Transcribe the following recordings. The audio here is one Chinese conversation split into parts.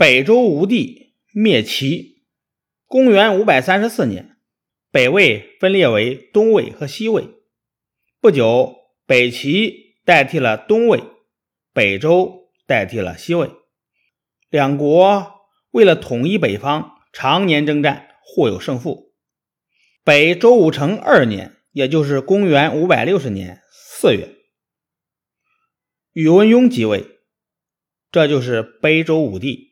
北周武帝灭齐。公元五百三十四年，北魏分裂为东魏和西魏。不久，北齐代替了东魏，北周代替了西魏。两国为了统一北方，常年征战，互有胜负。北周武成二年，也就是公元五百六十年四月，宇文邕即位，这就是北周武帝。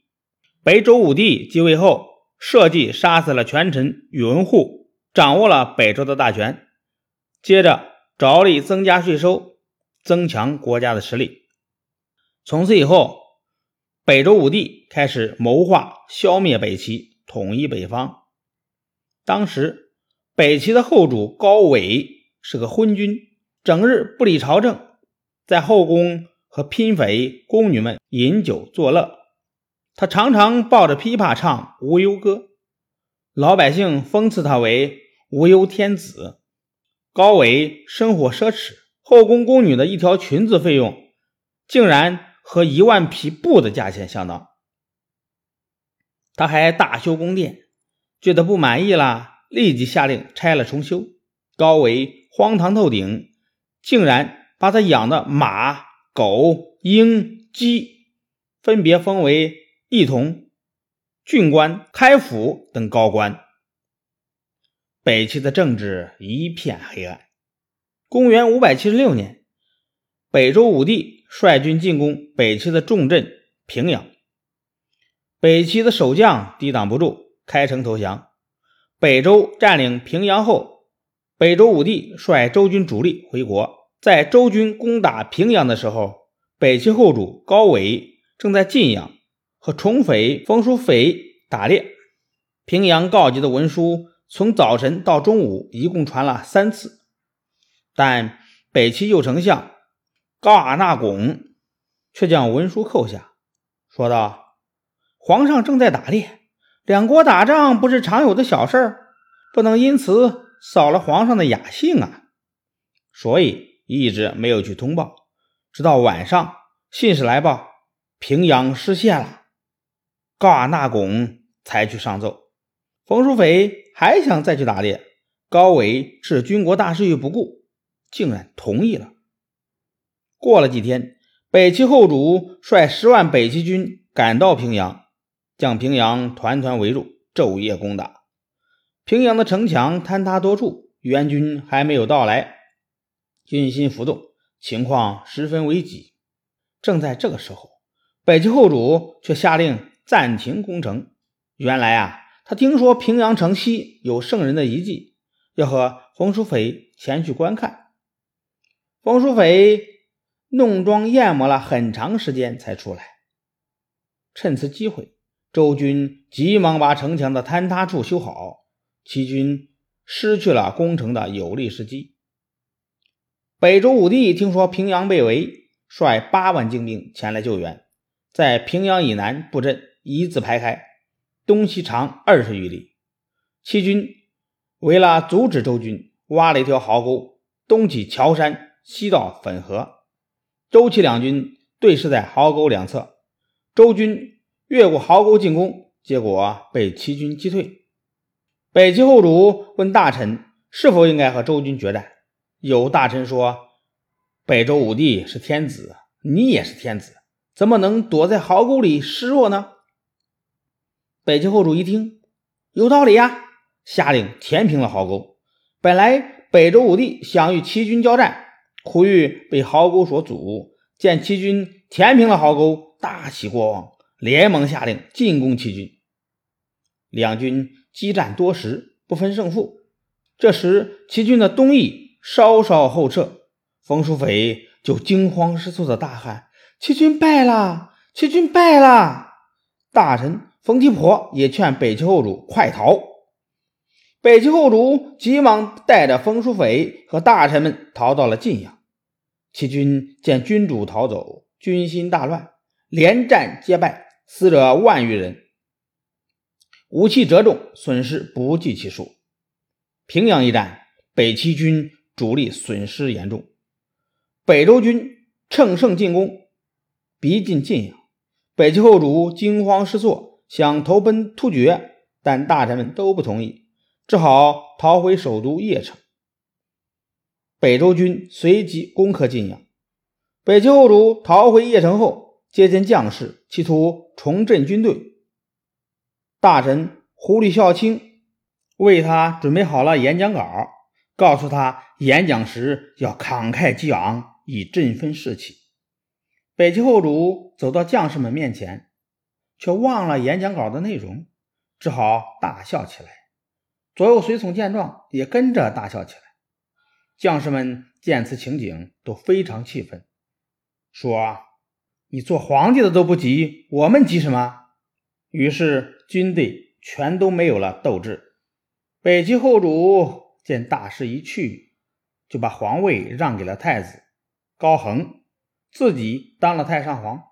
北周武帝继位后，设计杀死了权臣宇文护，掌握了北周的大权。接着着力增加税收，增强国家的实力。从此以后。北周武帝开始谋划消灭北齐，统一北方。当时，北齐的后主高纬是个昏君，整日不理朝政，在后宫和嫔妃、宫女们饮酒作乐。他常常抱着琵琶唱无忧歌，老百姓封赐他为无忧天子。高维生活奢侈，后宫宫女的一条裙子费用竟然。和一万匹布的价钱相当。他还大修宫殿，觉得不满意了，立即下令拆了重修。高维荒唐透顶，竟然把他养的马、狗、鹰、鸡分别封为一同、郡官、开府等高官。北齐的政治一片黑暗。公元五百七十六年，北周武帝。率军进攻北齐的重镇平阳，北齐的守将抵挡不住，开城投降。北周占领平阳后，北周武帝率周军主力回国。在周军攻打平阳的时候，北齐后主高纬正在晋阳和重匪冯叔斐打猎。平阳告急的文书从早晨到中午一共传了三次，但北齐右丞相。高阿那拱却将文书扣下，说道：“皇上正在打猎，两国打仗不是常有的小事儿，不能因此扫了皇上的雅兴啊！”所以一直没有去通报。直到晚上，信使来报平阳失陷了，高阿那拱才去上奏。冯叔斐还想再去打猎，高纬置军国大事于不顾，竟然同意了。过了几天，北齐后主率十万北齐军赶到平阳，将平阳团团围住，昼夜攻打。平阳的城墙坍塌多处，援军还没有到来，军心浮动，情况十分危急。正在这个时候，北齐后主却下令暂停攻城。原来啊，他听说平阳城西有圣人的遗迹，要和冯叔斐前去观看。冯叔斐。弄妆艳抹了很长时间才出来。趁此机会，周军急忙把城墙的坍塌处修好，齐军失去了攻城的有利时机。北周武帝听说平阳被围，率八万精兵前来救援，在平阳以南布阵，一字排开，东西长二十余里。齐军为了阻止周军，挖了一条壕沟，东起乔山，西到汾河。周齐两军对视在壕沟两侧，周军越过壕沟进攻，结果被齐军击退。北齐后主问大臣是否应该和周军决战，有大臣说：“北周武帝是天子，你也是天子，怎么能躲在壕沟里示弱呢？”北齐后主一听，有道理呀，下令填平了壕沟。本来北周武帝想与齐军交战。苦于被壕沟所阻，见齐军填平了壕沟，大喜过望，连忙下令进攻齐军。两军激战多时，不分胜负。这时，齐军的东翼稍稍后撤，冯叔斐就惊慌失措的大喊：“齐军败了！齐军败了！”大臣冯提婆也劝北齐后主快逃。北齐后主急忙带着冯叔斐和大臣们逃到了晋阳。齐军见君主逃走，军心大乱，连战皆败，死者万余人，武器折中，损失不计其数。平阳一战，北齐军主力损失严重，北周军乘胜进攻，逼近晋阳。北齐后主惊慌失措，想投奔突厥，但大臣们都不同意，只好逃回首都邺城。北周军随即攻克晋阳。北齐后主逃回邺城后，接见将士，企图重振军队。大臣胡里孝卿为他准备好了演讲稿，告诉他演讲时要慷慨激昂，以振奋士气。北齐后主走到将士们面前，却忘了演讲稿的内容，只好大笑起来。左右随从见状，也跟着大笑起来。将士们见此情景，都非常气愤，说：“你做皇帝的都不急，我们急什么？”于是军队全都没有了斗志。北齐后主见大势已去，就把皇位让给了太子高恒，自己当了太上皇。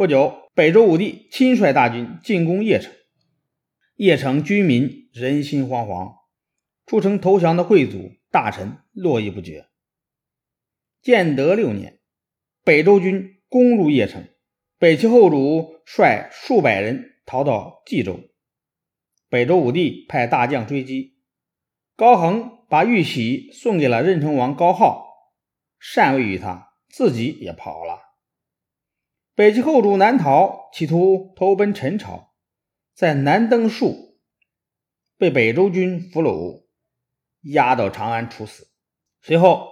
不久，北周武帝亲率大军进攻邺城，邺城居民人心惶惶，出城投降的贵族。大臣络绎不绝。建德六年，北周军攻入邺城，北齐后主率数百人逃到冀州。北周武帝派大将追击，高恒把玉玺送给了任城王高浩，禅位于他，自己也跑了。北齐后主南逃，企图投奔陈朝，在南登树被北周军俘虏。押到长安处死。随后，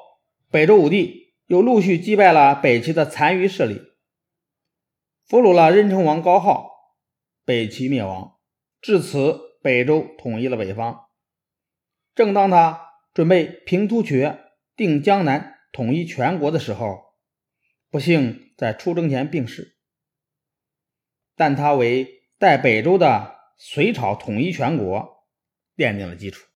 北周武帝又陆续击败了北齐的残余势力，俘虏了任城王高浩，北齐灭亡。至此，北周统一了北方。正当他准备平突厥、定江南、统一全国的时候，不幸在出征前病逝。但他为代北周的隋朝统一全国奠定了基础。